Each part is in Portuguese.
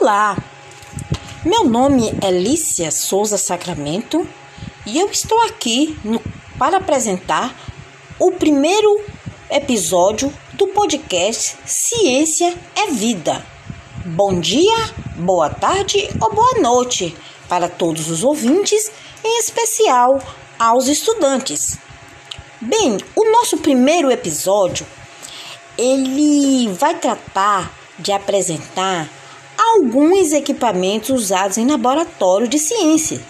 Olá, meu nome é Lícia Souza Sacramento e eu estou aqui no, para apresentar o primeiro episódio do podcast Ciência é Vida. Bom dia, boa tarde ou boa noite para todos os ouvintes, em especial aos estudantes. Bem, o nosso primeiro episódio ele vai tratar de apresentar alguns equipamentos usados em laboratório de ciência.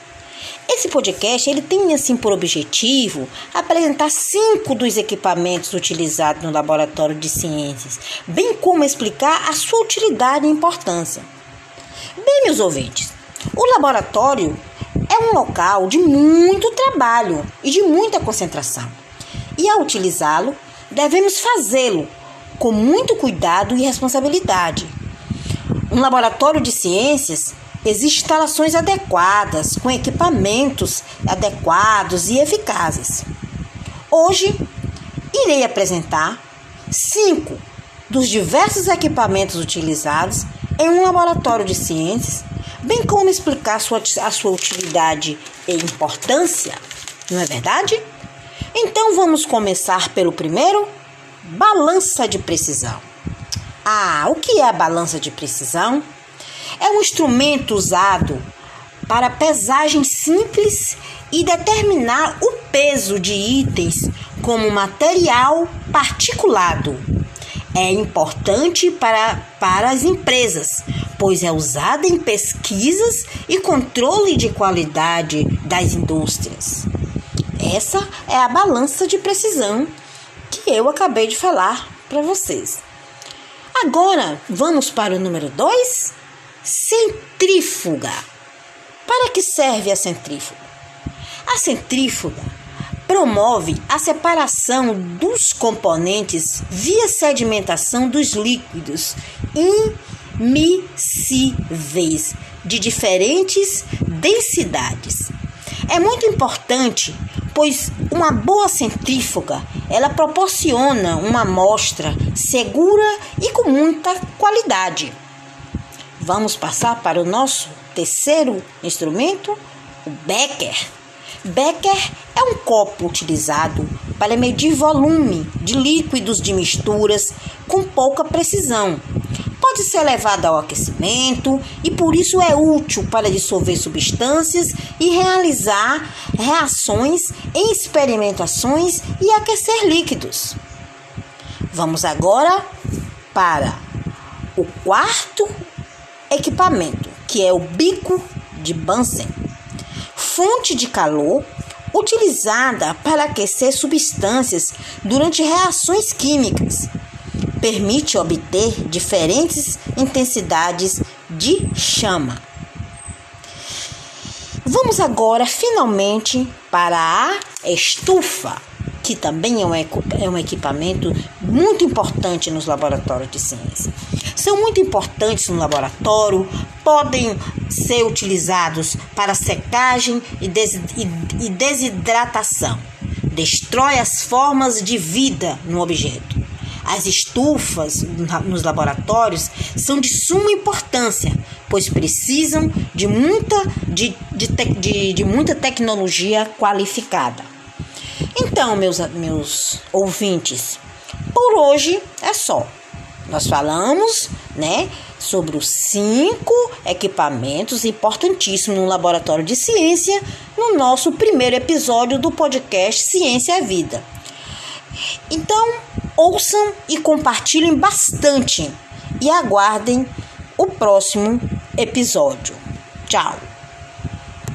Esse podcast ele tem assim por objetivo apresentar cinco dos equipamentos utilizados no laboratório de ciências, bem como explicar a sua utilidade e importância. Bem, meus ouvintes, o laboratório é um local de muito trabalho e de muita concentração. E ao utilizá-lo, devemos fazê-lo com muito cuidado e responsabilidade um laboratório de ciências existe instalações adequadas, com equipamentos adequados e eficazes. Hoje, irei apresentar cinco dos diversos equipamentos utilizados em um laboratório de ciências, bem como explicar a sua, a sua utilidade e importância, não é verdade? Então vamos começar pelo primeiro: balança de precisão. Ah, o que é a balança de precisão? É um instrumento usado para pesagem simples e determinar o peso de itens como material particulado. É importante para, para as empresas, pois é usada em pesquisas e controle de qualidade das indústrias. Essa é a balança de precisão que eu acabei de falar para vocês. Agora vamos para o número 2: centrífuga. Para que serve a centrífuga? A centrífuga promove a separação dos componentes via sedimentação dos líquidos immiscíveis de diferentes densidades. É muito importante pois uma boa centrífuga ela proporciona uma amostra segura e com muita qualidade. Vamos passar para o nosso terceiro instrumento, o becker. Becker é um copo utilizado para medir volume de líquidos de misturas com pouca precisão pode ser levado ao aquecimento e por isso é útil para dissolver substâncias e realizar reações em experimentações e aquecer líquidos. Vamos agora para o quarto equipamento, que é o bico de Bunsen. Fonte de calor utilizada para aquecer substâncias durante reações químicas permite obter diferentes intensidades de chama. Vamos agora finalmente para a estufa, que também é um, é um equipamento muito importante nos laboratórios de ciência. São muito importantes no laboratório, podem ser utilizados para secagem e desidratação. Destrói as formas de vida no objeto as estufas nos laboratórios são de suma importância, pois precisam de muita, de, de, de, de muita tecnologia qualificada. Então, meus, meus ouvintes, por hoje é só. Nós falamos, né, sobre os cinco equipamentos importantíssimos no laboratório de ciência no nosso primeiro episódio do podcast Ciência é Vida. Então, ouçam e compartilhem bastante e aguardem o próximo episódio. Tchau!